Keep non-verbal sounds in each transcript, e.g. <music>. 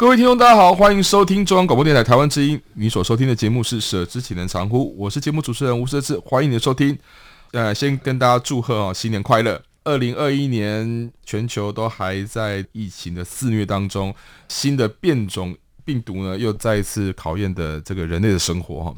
各位听众，大家好，欢迎收听中央广播电台台湾之音。你所收听的节目是《舍之岂能藏乎》，我是节目主持人吴瑟智，欢迎你的收听。呃，先跟大家祝贺哦，新年快乐！二零二一年全球都还在疫情的肆虐当中，新的变种病毒呢又再一次考验的这个人类的生活哈。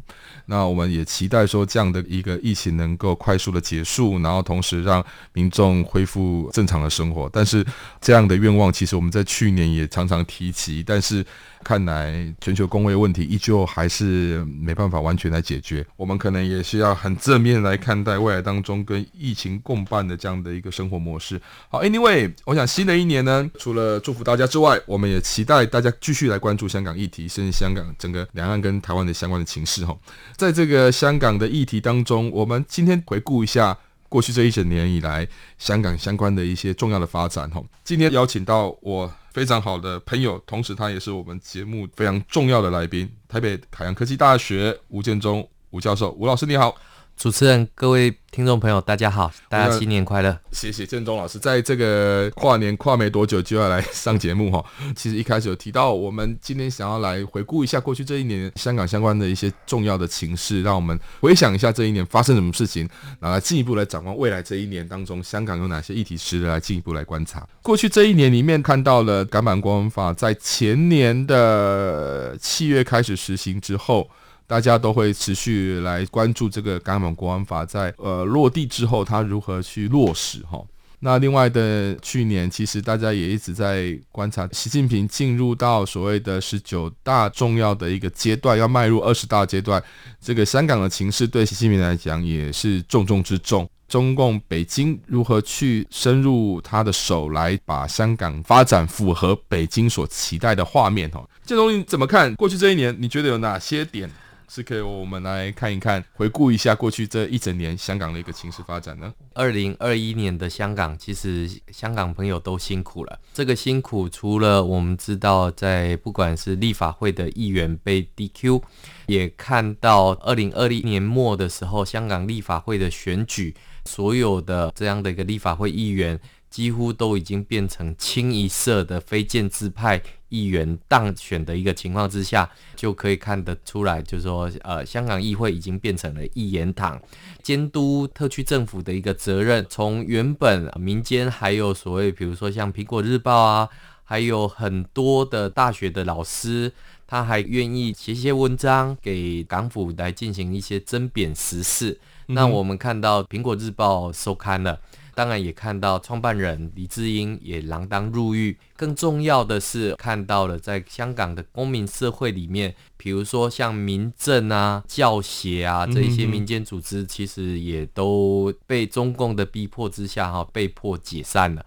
那我们也期待说，这样的一个疫情能够快速的结束，然后同时让民众恢复正常的生活。但是这样的愿望，其实我们在去年也常常提及，但是。看来全球公卫问题依旧还是没办法完全来解决，我们可能也是要很正面来看待未来当中跟疫情共伴的这样的一个生活模式。好，Anyway，我想新的一年呢，除了祝福大家之外，我们也期待大家继续来关注香港议题，甚至香港整个两岸跟台湾的相关的情势哈。在这个香港的议题当中，我们今天回顾一下过去这一整年以来香港相关的一些重要的发展哈。今天邀请到我。非常好的朋友，同时他也是我们节目非常重要的来宾，台北海洋科技大学吴建中吴教授，吴老师你好。主持人，各位听众朋友，大家好，大家新年快乐！谢谢郑忠老师，在这个跨年跨没多久就要来上节目哈。其实一开始有提到，我们今天想要来回顾一下过去这一年香港相关的一些重要的情势，让我们回想一下这一年发生什么事情，然后来进一步来展望未来这一年当中香港有哪些议题值得来进一步来观察。过去这一年里面看到了港版国安法在前年的七月开始实行之后。大家都会持续来关注这个港版国安法在呃落地之后，它如何去落实哈。那另外的去年，其实大家也一直在观察习近平进入到所谓的十九大重要的一个阶段，要迈入二十大阶段。这个香港的情势对习近平来讲也是重中之重。中共北京如何去深入他的手来把香港发展符合北京所期待的画面哈？建东你怎么看？过去这一年，你觉得有哪些点？是可以，我们来看一看，回顾一下过去这一整年香港的一个情势发展呢。二零二一年的香港，其实香港朋友都辛苦了。这个辛苦，除了我们知道，在不管是立法会的议员被 DQ，也看到二零二一年末的时候，香港立法会的选举，所有的这样的一个立法会议员。几乎都已经变成清一色的非建制派议员当选的一个情况之下，就可以看得出来，就是说，呃，香港议会已经变成了一言堂，监督特区政府的一个责任，从原本民间还有所谓，比如说像苹果日报啊，还有很多的大学的老师，他还愿意写些文章给港府来进行一些针砭时事。那我们看到苹果日报收刊了。当然也看到创办人黎智英也锒铛入狱，更重要的是看到了在香港的公民社会里面，比如说像民政啊、教协啊这一些民间组织，其实也都被中共的逼迫之下哈，被迫解散了。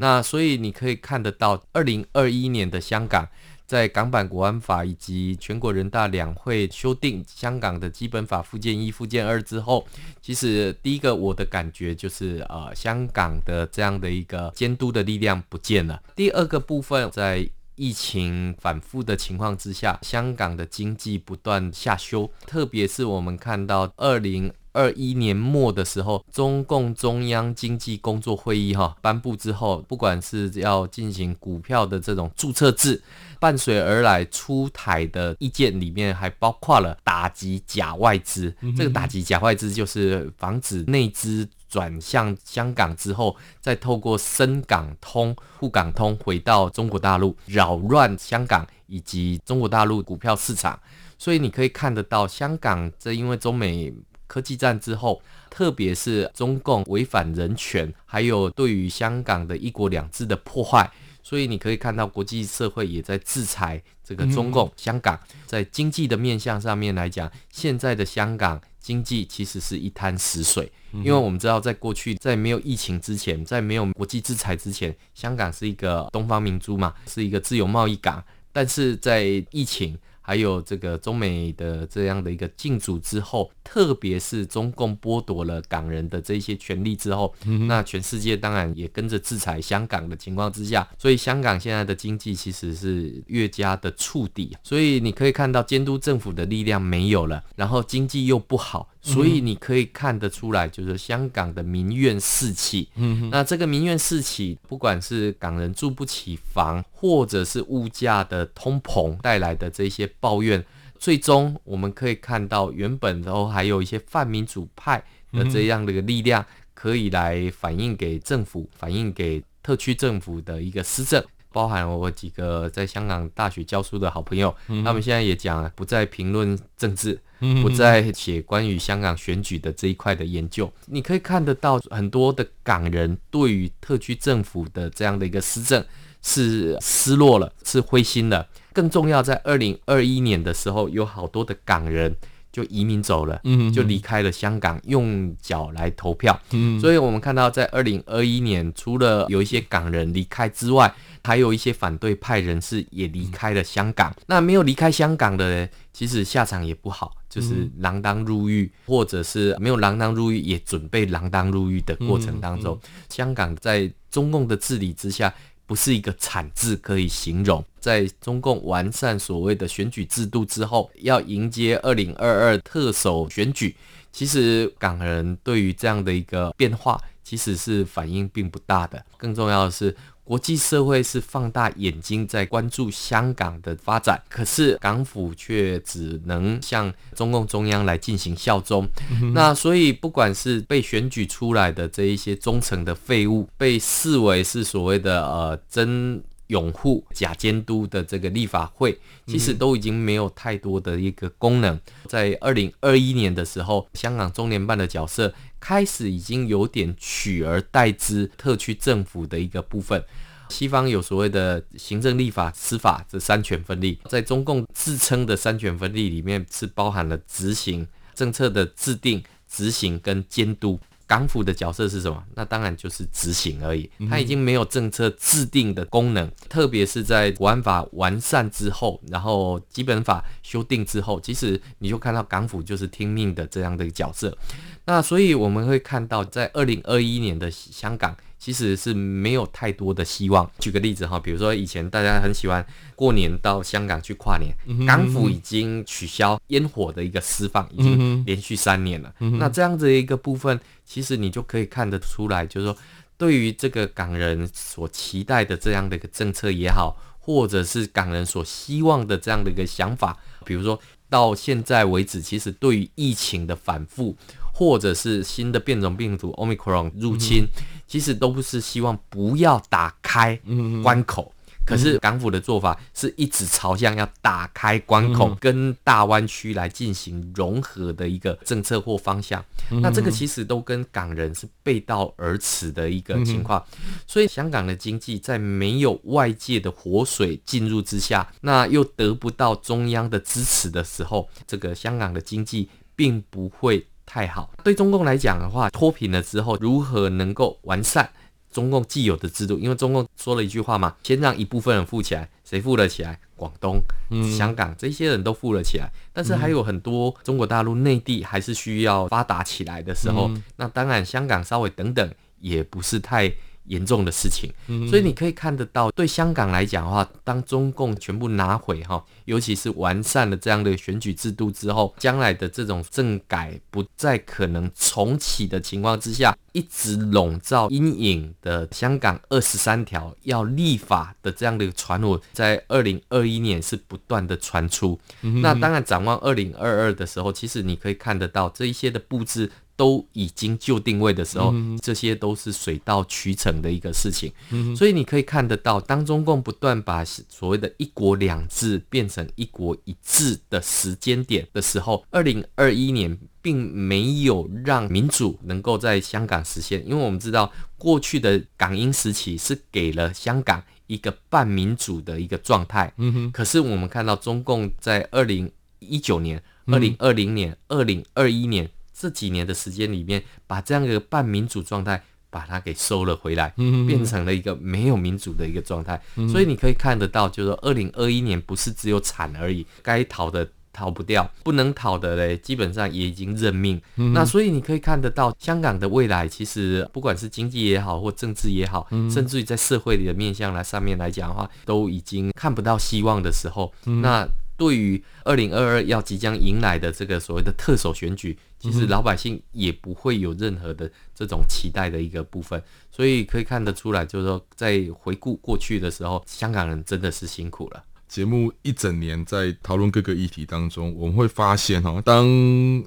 那所以你可以看得到，二零二一年的香港。在港版国安法以及全国人大两会修订香港的基本法附件一、附件二之后，其实第一个我的感觉就是，呃，香港的这样的一个监督的力量不见了。第二个部分，在疫情反复的情况之下，香港的经济不断下修，特别是我们看到二零二一年末的时候，中共中央经济工作会议哈颁布之后，不管是要进行股票的这种注册制，伴随而来出台的意见里面，还包括了打击假外资。这个打击假外资就是防止内资转向香港之后，再透过深港通、沪港通回到中国大陆，扰乱香港以及中国大陆股票市场。所以你可以看得到，香港这因为中美科技战之后，特别是中共违反人权，还有对于香港的一国两制的破坏，所以你可以看到国际社会也在制裁这个中共。香港在经济的面向上面来讲，现在的香港经济其实是一滩死水，因为我们知道，在过去在没有疫情之前，在没有国际制裁之前，香港是一个东方明珠嘛，是一个自由贸易港，但是在疫情。还有这个中美的这样的一个禁阻之后，特别是中共剥夺了港人的这些权利之后，嗯、那全世界当然也跟着制裁香港的情况之下，所以香港现在的经济其实是越加的触底。所以你可以看到监督政府的力量没有了，然后经济又不好。所以你可以看得出来，就是香港的民怨四起。嗯，那这个民怨四起，不管是港人住不起房，或者是物价的通膨带来的这些抱怨，最终我们可以看到，原本都还有一些泛民主派的这样的一个力量，可以来反映给政府，反映给特区政府的一个施政。包含我几个在香港大学教书的好朋友，嗯、他们现在也讲不再评论政治，嗯、不再写关于香港选举的这一块的研究。你可以看得到很多的港人对于特区政府的这样的一个施政是失落了，是灰心了。更重要，在二零二一年的时候，有好多的港人。就移民走了，嗯，就离开了香港，用脚来投票，嗯，所以我们看到，在二零二一年，除了有一些港人离开之外，还有一些反对派人士也离开了香港。那没有离开香港的人，其实下场也不好，就是锒铛入狱，或者是没有锒铛入狱，也准备锒铛入狱的过程当中，香港在中共的治理之下。不是一个惨字可以形容。在中共完善所谓的选举制度之后，要迎接二零二二特首选举，其实港人对于这样的一个变化，其实是反应并不大的。更重要的是，国际社会是放大眼睛在关注香港的发展，可是港府却只能向中共中央来进行效忠。嗯、那所以，不管是被选举出来的这一些忠诚的废物，被视为是所谓的呃真拥护假监督的这个立法会，其实都已经没有太多的一个功能。在二零二一年的时候，香港中联办的角色。开始已经有点取而代之特区政府的一个部分。西方有所谓的行政、立法、司法这三权分立，在中共自称的三权分立里面，是包含了执行政策的制定、执行跟监督。港府的角色是什么？那当然就是执行而已。它已经没有政策制定的功能，特别是在国安法完善之后，然后基本法修订之后，其实你就看到港府就是听命的这样的一个角色。那所以我们会看到，在二零二一年的香港，其实是没有太多的希望。举个例子哈，比如说以前大家很喜欢过年到香港去跨年，港府已经取消烟火的一个释放，已经连续三年了。那这样子的一个部分，其实你就可以看得出来，就是说对于这个港人所期待的这样的一个政策也好，或者是港人所希望的这样的一个想法，比如说到现在为止，其实对于疫情的反复。或者是新的变种病毒 Omicron 入侵，嗯、其实都不是希望不要打开关口。嗯、可是港府的做法是一直朝向要打开关口，嗯、跟大湾区来进行融合的一个政策或方向。嗯、那这个其实都跟港人是背道而驰的一个情况。嗯、所以香港的经济在没有外界的活水进入之下，那又得不到中央的支持的时候，这个香港的经济并不会。太好，对中共来讲的话，脱贫了之后，如何能够完善中共既有的制度？因为中共说了一句话嘛，先让一部分人富起来，谁富了起来？广东、嗯、香港这些人都富了起来，但是还有很多中国大陆内地还是需要发达起来的时候，嗯、那当然香港稍微等等，也不是太。严重的事情，所以你可以看得到，对香港来讲的话，当中共全部拿回哈，尤其是完善了这样的选举制度之后，将来的这种政改不再可能重启的情况之下，一直笼罩阴影的香港二十三条要立法的这样的传闻，在二零二一年是不断的传出。那当然，展望二零二二的时候，其实你可以看得到这一些的布置。都已经就定位的时候，嗯、这些都是水到渠成的一个事情。嗯、所以你可以看得到，当中共不断把所谓的一国两制变成一国一制的时间点的时候，二零二一年并没有让民主能够在香港实现，因为我们知道过去的港英时期是给了香港一个半民主的一个状态。嗯哼。可是我们看到中共在二零一九年、二零二零年、二零二一年。这几年的时间里面，把这样一个半民主状态把它给收了回来，变成了一个没有民主的一个状态。所以你可以看得到，就是说，二零二一年不是只有惨而已，该逃的逃不掉，不能逃的嘞，基本上也已经认命。那所以你可以看得到，香港的未来其实不管是经济也好，或政治也好，甚至于在社会里的面向来上面来讲的话，都已经看不到希望的时候，那。对于二零二二要即将迎来的这个所谓的特首选举，其实老百姓也不会有任何的这种期待的一个部分，所以可以看得出来，就是说在回顾过去的时候，香港人真的是辛苦了。节目一整年在讨论各个议题当中，我们会发现哈，当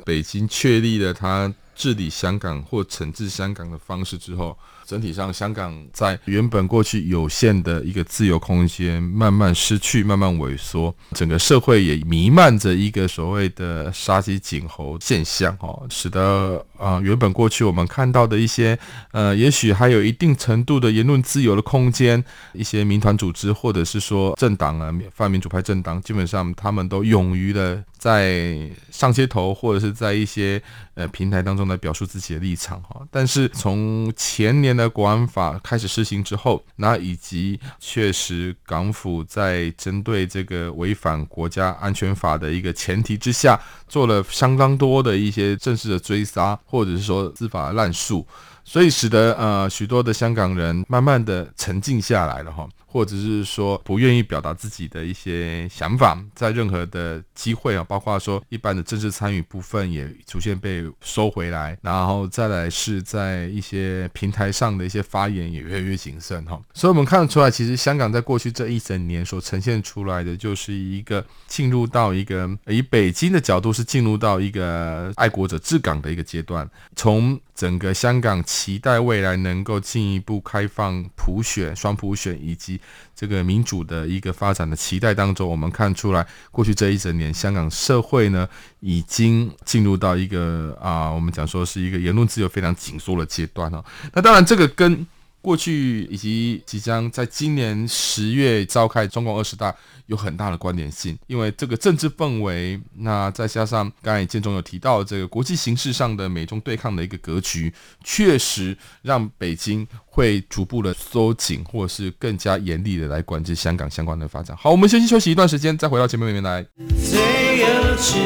北京确立了他治理香港或惩治香港的方式之后。整体上，香港在原本过去有限的一个自由空间慢慢失去、慢慢萎缩，整个社会也弥漫着一个所谓的杀鸡儆猴现象，哦，使得啊原本过去我们看到的一些呃，也许还有一定程度的言论自由的空间，一些民团组织或者是说政党啊，泛民主派政党，基本上他们都勇于的在上街头或者是在一些呃平台当中来表述自己的立场，哈。但是从前年。的国安法开始施行之后，那以及确实港府在针对这个违反国家安全法的一个前提之下，做了相当多的一些正式的追杀，或者是说司法滥诉，所以使得呃许多的香港人慢慢的沉静下来了哈。或者是说不愿意表达自己的一些想法，在任何的机会啊，包括说一般的政治参与部分也逐渐被收回来，然后再来是在一些平台上的一些发言也越来越谨慎哈。所以我们看得出来，其实香港在过去这一整年所呈现出来的，就是一个进入到一个以北京的角度是进入到一个爱国者治港的一个阶段，从整个香港期待未来能够进一步开放普选、双普选以及这个民主的一个发展的期待当中，我们看出来，过去这一整年，香港社会呢，已经进入到一个啊，我们讲说是一个言论自由非常紧缩的阶段哦。那当然，这个跟过去以及即将在今年十月召开中共二十大有很大的关联性，因为这个政治氛围，那再加上刚才建中有提到这个国际形势上的美中对抗的一个格局，确实让北京会逐步的收紧，或者是更加严厉的来管制香港相关的发展。好，我们先休息一段时间，再回到节目里面来。最有趣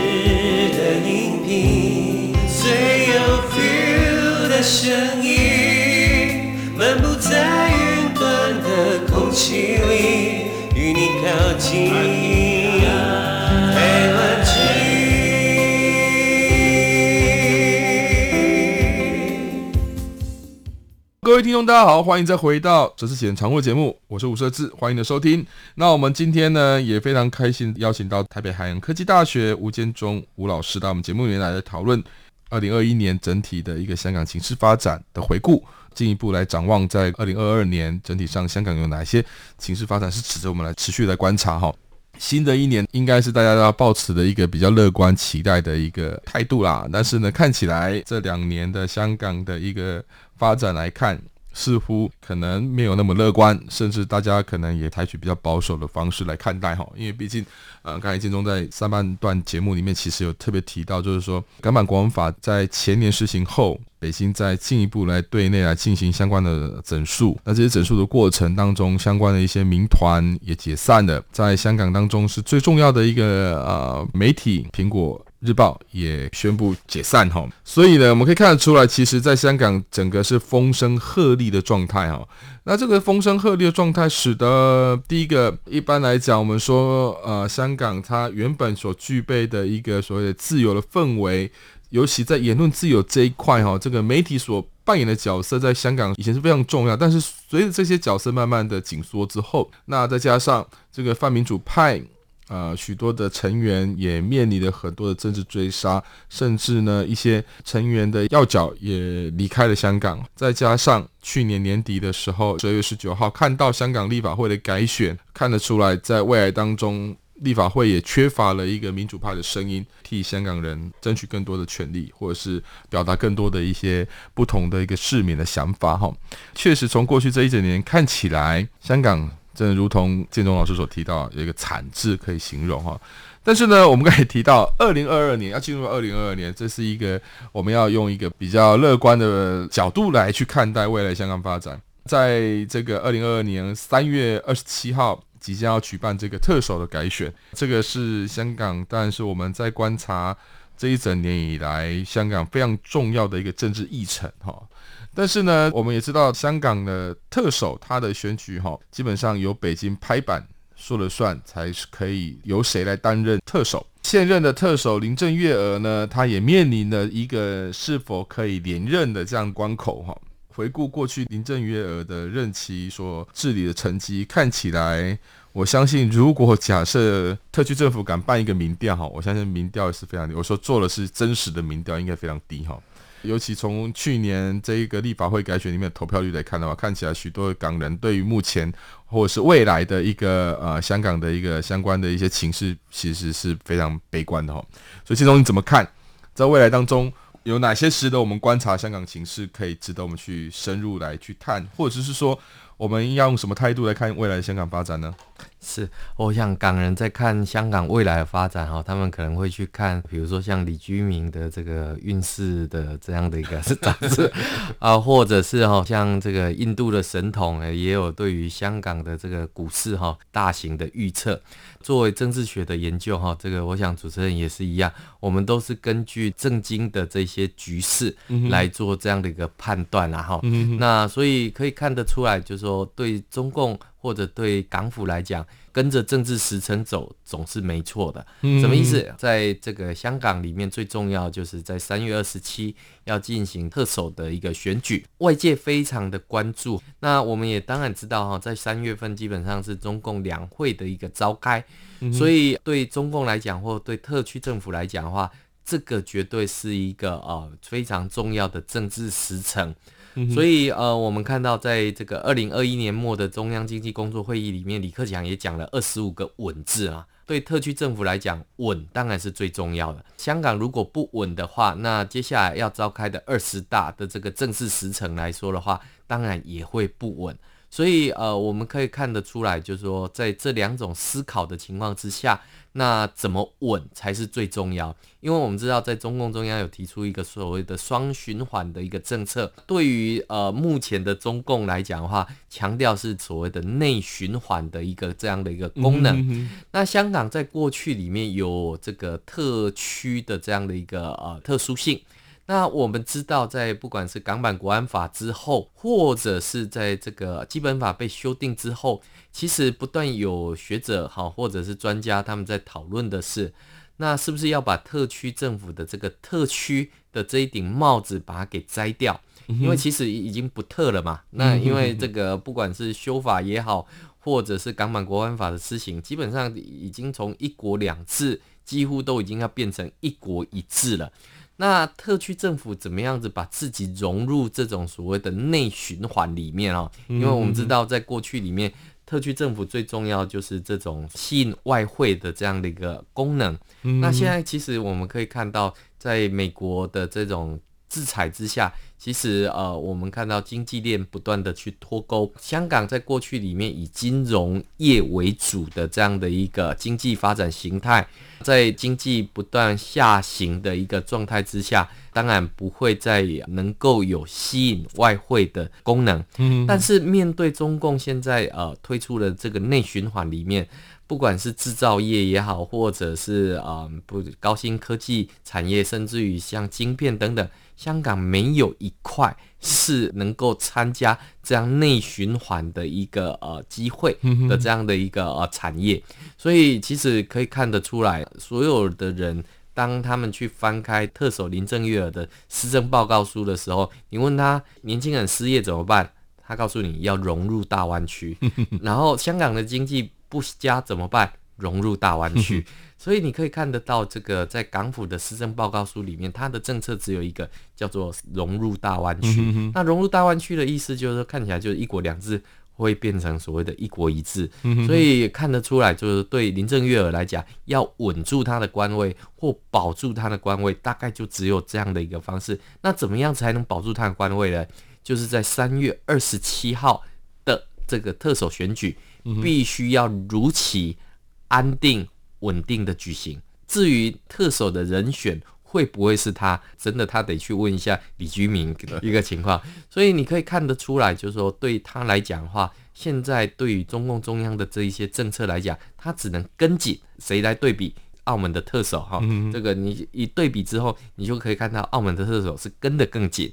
的音频，听众，大家好，欢迎再回到这次简常会节目，我是吴设志，欢迎的收听。那我们今天呢，也非常开心邀请到台北海洋科技大学吴建中吴老师到我们节目里面来讨论二零二一年整体的一个香港情势发展的回顾。进一步来展望，在二零二二年整体上，香港有哪些情势发展是值得我们来持续来观察哈？新的一年应该是大家要抱持的一个比较乐观期待的一个态度啦。但是呢，看起来这两年的香港的一个发展来看。似乎可能没有那么乐观，甚至大家可能也采取比较保守的方式来看待哈，因为毕竟，呃，刚才建中在上半段节目里面其实有特别提到，就是说港版国安法在前年实行后，北京在进一步来对内来进行相关的整肃，那这些整肃的过程当中，相关的一些民团也解散了，在香港当中是最重要的一个呃媒体苹果。日报也宣布解散哈，所以呢，我们可以看得出来，其实在香港整个是风声鹤唳的状态哈。那这个风声鹤唳的状态，使得第一个，一般来讲，我们说呃，香港它原本所具备的一个所谓的自由的氛围，尤其在言论自由这一块哈，这个媒体所扮演的角色，在香港以前是非常重要，但是随着这些角色慢慢的紧缩之后，那再加上这个泛民主派。呃，许多的成员也面临了很多的政治追杀，甚至呢，一些成员的要角也离开了香港。再加上去年年底的时候，十二月十九号看到香港立法会的改选，看得出来，在未来当中，立法会也缺乏了一个民主派的声音，替香港人争取更多的权利，或者是表达更多的一些不同的一个市民的想法。哈，确实从过去这一整年看起来，香港。真的如同建中老师所提到，有一个惨字可以形容哈。但是呢，我们刚才提到，二零二二年要进入二零二二年，这是一个我们要用一个比较乐观的角度来去看待未来香港发展。在这个二零二二年三月二十七号，即将要举办这个特首的改选，这个是香港，当然是我们在观察这一整年以来香港非常重要的一个政治议程哈。但是呢，我们也知道香港的特首他的选举哈，基本上由北京拍板说了算，才是可以由谁来担任特首。现任的特首林郑月娥呢，他也面临了一个是否可以连任的这样关口哈。回顾过去林郑月娥的任期所治理的成绩，看起来，我相信如果假设特区政府敢办一个民调哈，我相信民调也是非常低。我说做的是真实的民调，应该非常低哈。尤其从去年这一个立法会改选里面的投票率来看的话，看起来许多港人对于目前或者是未来的一个呃香港的一个相关的一些情势，其实是非常悲观的哈。所以建中你怎么看？在未来当中有哪些值得我们观察香港情势，可以值得我们去深入来去探，或者是说我们要用什么态度来看未来香港发展呢？是，我想港人在看香港未来的发展哈，他们可能会去看，比如说像李居明的这个运势的这样的一个 <laughs> 杂志啊，或者是哈像这个印度的神童也有对于香港的这个股市哈大型的预测。作为政治学的研究哈，这个我想主持人也是一样，我们都是根据政经的这些局势来做这样的一个判断然后，那所以可以看得出来，就是说对中共。或者对港府来讲，跟着政治时程走总是没错的。什么意思？在这个香港里面，最重要就是在三月二十七要进行特首的一个选举，外界非常的关注。那我们也当然知道哈，在三月份基本上是中共两会的一个召开，所以对中共来讲，或对特区政府来讲的话，这个绝对是一个呃非常重要的政治时程。所以，呃，我们看到，在这个二零二一年末的中央经济工作会议里面，李克强也讲了二十五个稳字啊。对特区政府来讲，稳当然是最重要的。香港如果不稳的话，那接下来要召开的二十大的这个正式时程来说的话，当然也会不稳。所以，呃，我们可以看得出来，就是说，在这两种思考的情况之下，那怎么稳才是最重要？因为我们知道，在中共中央有提出一个所谓的双循环的一个政策，对于呃目前的中共来讲的话，强调是所谓的内循环的一个这样的一个功能。嗯、哼哼，那香港在过去里面有这个特区的这样的一个呃特殊性。那我们知道，在不管是港版国安法之后，或者是在这个基本法被修订之后，其实不断有学者哈，或者是专家他们在讨论的是，那是不是要把特区政府的这个特区的这一顶帽子把它给摘掉？因为其实已经不特了嘛。那因为这个不管是修法也好，或者是港版国安法的施行，基本上已经从一国两制几乎都已经要变成一国一制了。那特区政府怎么样子把自己融入这种所谓的内循环里面哦？因为我们知道，在过去里面，特区政府最重要就是这种吸引外汇的这样的一个功能。那现在其实我们可以看到，在美国的这种制裁之下，其实呃，我们看到经济链不断的去脱钩。香港在过去里面以金融业为主的这样的一个经济发展形态，在经济不断下行的一个状态之下，当然不会再能够有吸引外汇的功能。嗯，但是面对中共现在呃推出的这个内循环里面。不管是制造业也好，或者是啊不高新科技产业，甚至于像晶片等等，香港没有一块是能够参加这样内循环的一个呃机会的这样的一个呃产业。所以其实可以看得出来，所有的人当他们去翻开特首林郑月娥的施政报告书的时候，你问他年轻人失业怎么办？他告诉你要融入大湾区，<laughs> 然后香港的经济。不佳怎么办？融入大湾区。<laughs> 所以你可以看得到，这个在港府的施政报告书里面，它的政策只有一个叫做融入大湾区。那融入大湾区的意思就是说，看起来就是一国两制。会变成所谓的一国一制，所以看得出来，就是对林郑月娥来讲，要稳住她的官位或保住她的官位，大概就只有这样的一个方式。那怎么样才能保住她的官位呢？就是在三月二十七号的这个特首选举，必须要如期安定稳定的举行。至于特首的人选，会不会是他？真的，他得去问一下李居明的一个情况。<laughs> 所以你可以看得出来，就是说对他来讲的话，现在对于中共中央的这一些政策来讲，他只能跟紧谁来对比。澳门的特首哈，这个你一对比之后，你就可以看到澳门的特首是跟得更紧。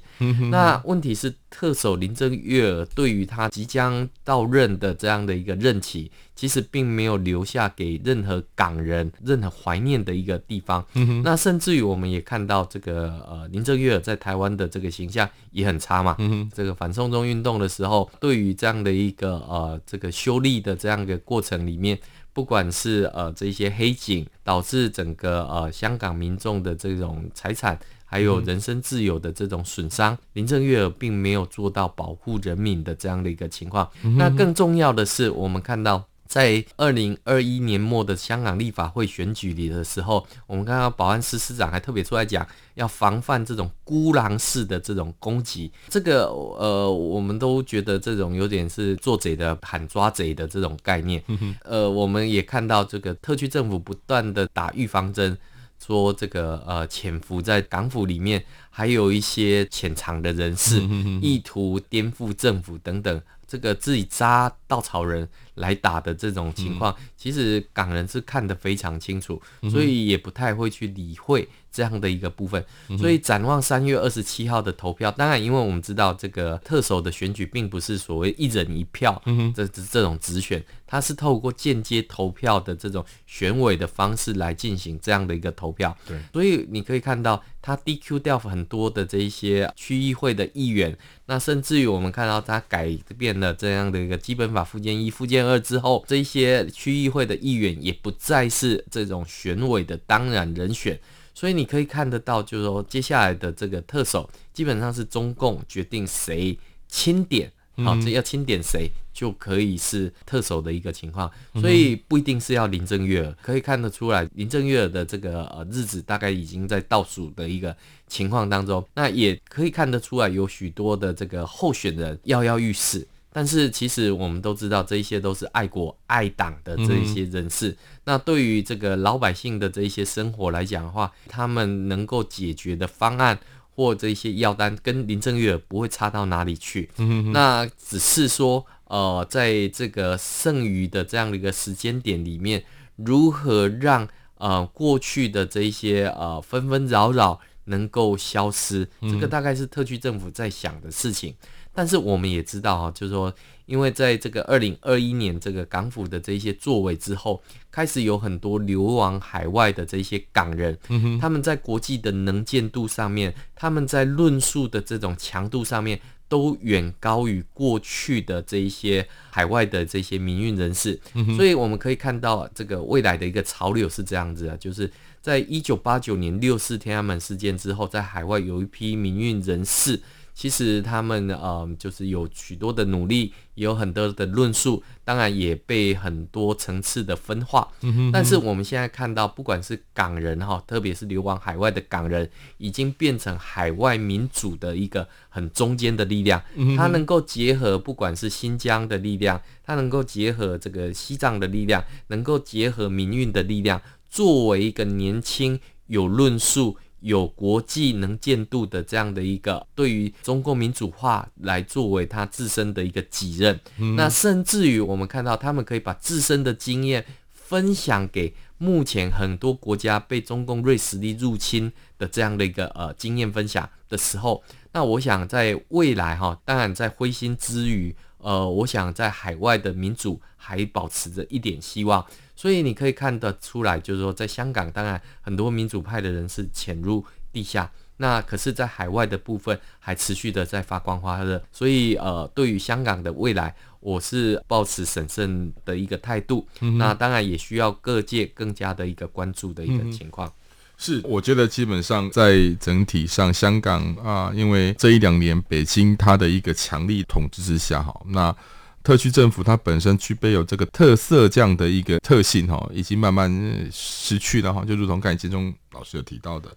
那问题是，特首林郑月娥对于他即将到任的这样的一个任期，其实并没有留下给任何港人任何怀念的一个地方。那甚至于我们也看到这个呃林郑月娥在台湾的这个形象也很差嘛。这个反送中运动的时候，对于这样的一个呃这个修例的这样一个过程里面。不管是呃这些黑警导致整个呃香港民众的这种财产还有人身自由的这种损伤，林郑月娥并没有做到保护人民的这样的一个情况。那更重要的是，我们看到。在二零二一年末的香港立法会选举里的时候，我们看到保安司司长还特别出来讲，要防范这种孤狼式的这种攻击。这个呃，我们都觉得这种有点是做贼的喊抓贼的这种概念。呃，我们也看到这个特区政府不断的打预防针，说这个呃潜伏在港府里面还有一些潜藏的人士，意图颠覆政府等等。这个自己扎稻草人来打的这种情况，其实港人是看得非常清楚，所以也不太会去理会这样的一个部分。所以展望三月二十七号的投票，当然，因为我们知道这个特首的选举并不是所谓一人一票这这种直选，它是透过间接投票的这种选委的方式来进行这样的一个投票。对，所以你可以看到，他 DQ 掉很多的这一些区议会的议员。那甚至于我们看到他改变了这样的一个基本法附件一、附件二之后，这些区议会的议员也不再是这种选委的当然人选，所以你可以看得到，就是说接下来的这个特首基本上是中共决定谁钦点。好，这要钦点谁就可以是特首的一个情况，所以不一定是要林郑月娥，可以看得出来，林郑月娥的这个呃日子大概已经在倒数的一个情况当中。那也可以看得出来，有许多的这个候选人跃跃欲试，但是其实我们都知道，这一些都是爱国爱党的这一些人士。那对于这个老百姓的这一些生活来讲的话，他们能够解决的方案。或这些药单跟林郑月娥不会差到哪里去，那只是说，呃，在这个剩余的这样的一个时间点里面，如何让呃过去的这一些呃纷纷扰扰能够消失，这个大概是特区政府在想的事情。但是我们也知道啊，就是说，因为在这个二零二一年这个港府的这些作为之后，开始有很多流亡海外的这些港人，他们在国际的能见度上面，他们在论述的这种强度上面，都远高于过去的这一些海外的这些民运人士。所以我们可以看到，这个未来的一个潮流是这样子的，就是在一九八九年六四天安门事件之后，在海外有一批民运人士。其实他们呃，就是有许多的努力，也有很多的论述，当然也被很多层次的分化。但是我们现在看到，不管是港人哈，特别是流亡海外的港人，已经变成海外民主的一个很中间的力量。它能够结合不管是新疆的力量，它能够结合这个西藏的力量，能够结合民运的力量，作为一个年轻有论述。有国际能见度的这样的一个，对于中共民主化来作为他自身的一个己任，嗯、那甚至于我们看到他们可以把自身的经验分享给目前很多国家被中共锐实力入侵的这样的一个呃经验分享的时候，那我想在未来哈，当然在灰心之余，呃，我想在海外的民主还保持着一点希望。所以你可以看得出来，就是说，在香港，当然很多民主派的人是潜入地下，那可是，在海外的部分还持续的在发光发热。所以，呃，对于香港的未来，我是抱持审慎的一个态度。嗯、那当然也需要各界更加的一个关注的一个情况。嗯、是，我觉得基本上在整体上，香港啊，因为这一两年北京它的一个强力统治之下，哈，那。特区政府它本身具备有这个特色这样的一个特性哈，已经慢慢失去了哈，就如同刚才建中老师有提到的，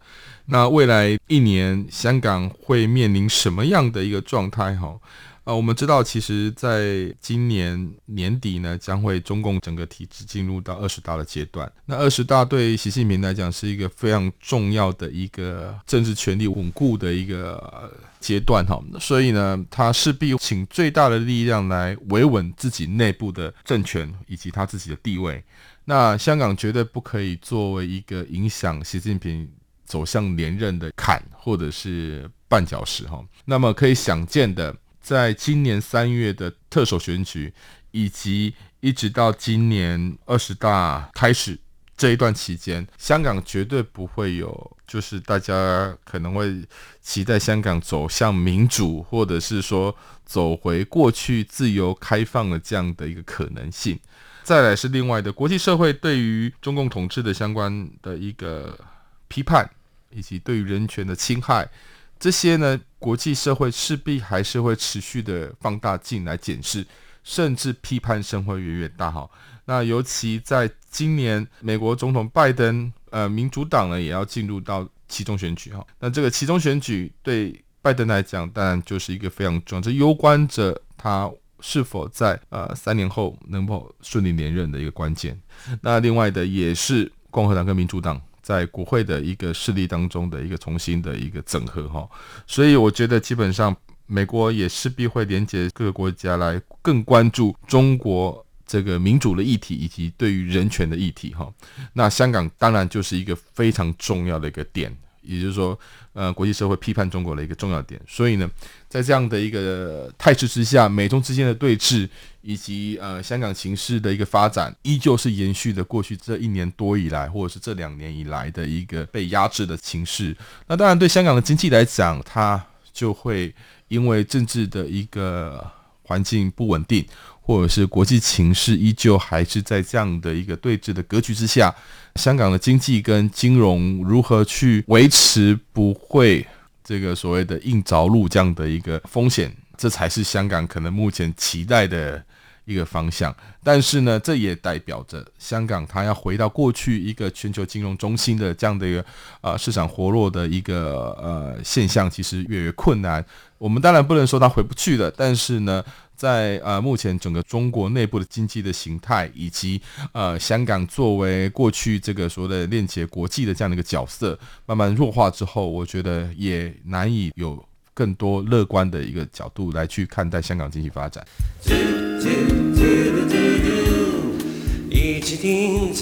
那未来一年香港会面临什么样的一个状态哈？啊，我们知道，其实在今年年底呢，将会中共整个体制进入到二十大的阶段。那二十大对习近平来讲是一个非常重要的一个政治权力稳固的一个阶段哈。所以呢，他势必请最大的力量来维稳自己内部的政权以及他自己的地位。那香港绝对不可以作为一个影响习近平走向连任的坎或者是绊脚石哈。那么可以想见的。在今年三月的特首选举，以及一直到今年二十大开始这一段期间，香港绝对不会有，就是大家可能会期待香港走向民主，或者是说走回过去自由开放的这样的一个可能性。再来是另外的国际社会对于中共统治的相关的一个批判，以及对于人权的侵害。这些呢，国际社会势必还是会持续的放大镜来检视，甚至批判声会越来越大哈。那尤其在今年，美国总统拜登，呃，民主党呢也要进入到其中选举哈。那这个其中选举对拜登来讲，当然就是一个非常重要，这攸关着他是否在呃三年后能否顺利连任的一个关键。那另外的也是共和党跟民主党。在国会的一个势力当中的一个重新的一个整合哈，所以我觉得基本上美国也势必会连接各个国家来更关注中国这个民主的议题以及对于人权的议题哈。那香港当然就是一个非常重要的一个点。也就是说，呃，国际社会批判中国的一个重要点。所以呢，在这样的一个态势之下，美中之间的对峙，以及呃香港情势的一个发展，依旧是延续的过去这一年多以来，或者是这两年以来的一个被压制的情势。那当然，对香港的经济来讲，它就会因为政治的一个环境不稳定，或者是国际情势依旧还是在这样的一个对峙的格局之下。香港的经济跟金融如何去维持不会这个所谓的硬着陆这样的一个风险，这才是香港可能目前期待的一个方向。但是呢，这也代表着香港它要回到过去一个全球金融中心的这样的一个呃市场活络的一个呃现象，其实越来越困难。我们当然不能说它回不去了，但是呢。在呃，目前整个中国内部的经济的形态，以及呃，香港作为过去这个所谓的链接国际的这样的一个角色，慢慢弱化之后，我觉得也难以有更多乐观的一个角度来去看待香港经济发展。一起听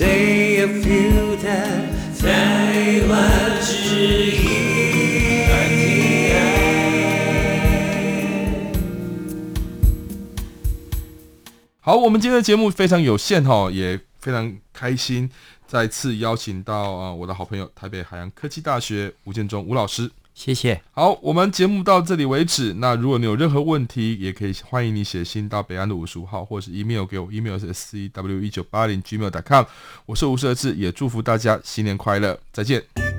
好，我们今天的节目非常有限哈，也非常开心，再次邀请到啊我的好朋友台北海洋科技大学吴建中吴老师，谢谢。好，我们节目到这里为止。那如果你有任何问题，也可以欢迎你写信到北安的五十五号，或者是 email 给我，email 是 cw 一九八零 gmail.com。我是吴社志，也祝福大家新年快乐，再见。